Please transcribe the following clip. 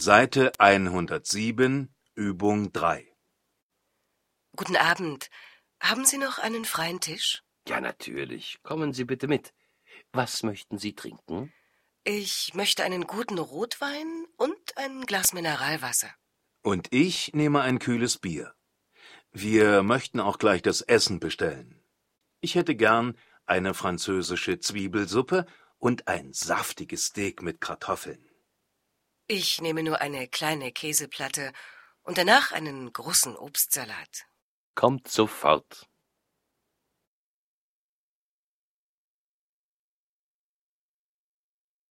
Seite 107, Übung 3. Guten Abend. Haben Sie noch einen freien Tisch? Ja, natürlich. Kommen Sie bitte mit. Was möchten Sie trinken? Ich möchte einen guten Rotwein und ein Glas Mineralwasser. Und ich nehme ein kühles Bier. Wir möchten auch gleich das Essen bestellen. Ich hätte gern eine französische Zwiebelsuppe und ein saftiges Steak mit Kartoffeln. Ich nehme nur eine kleine Käseplatte und danach einen großen Obstsalat. Kommt sofort.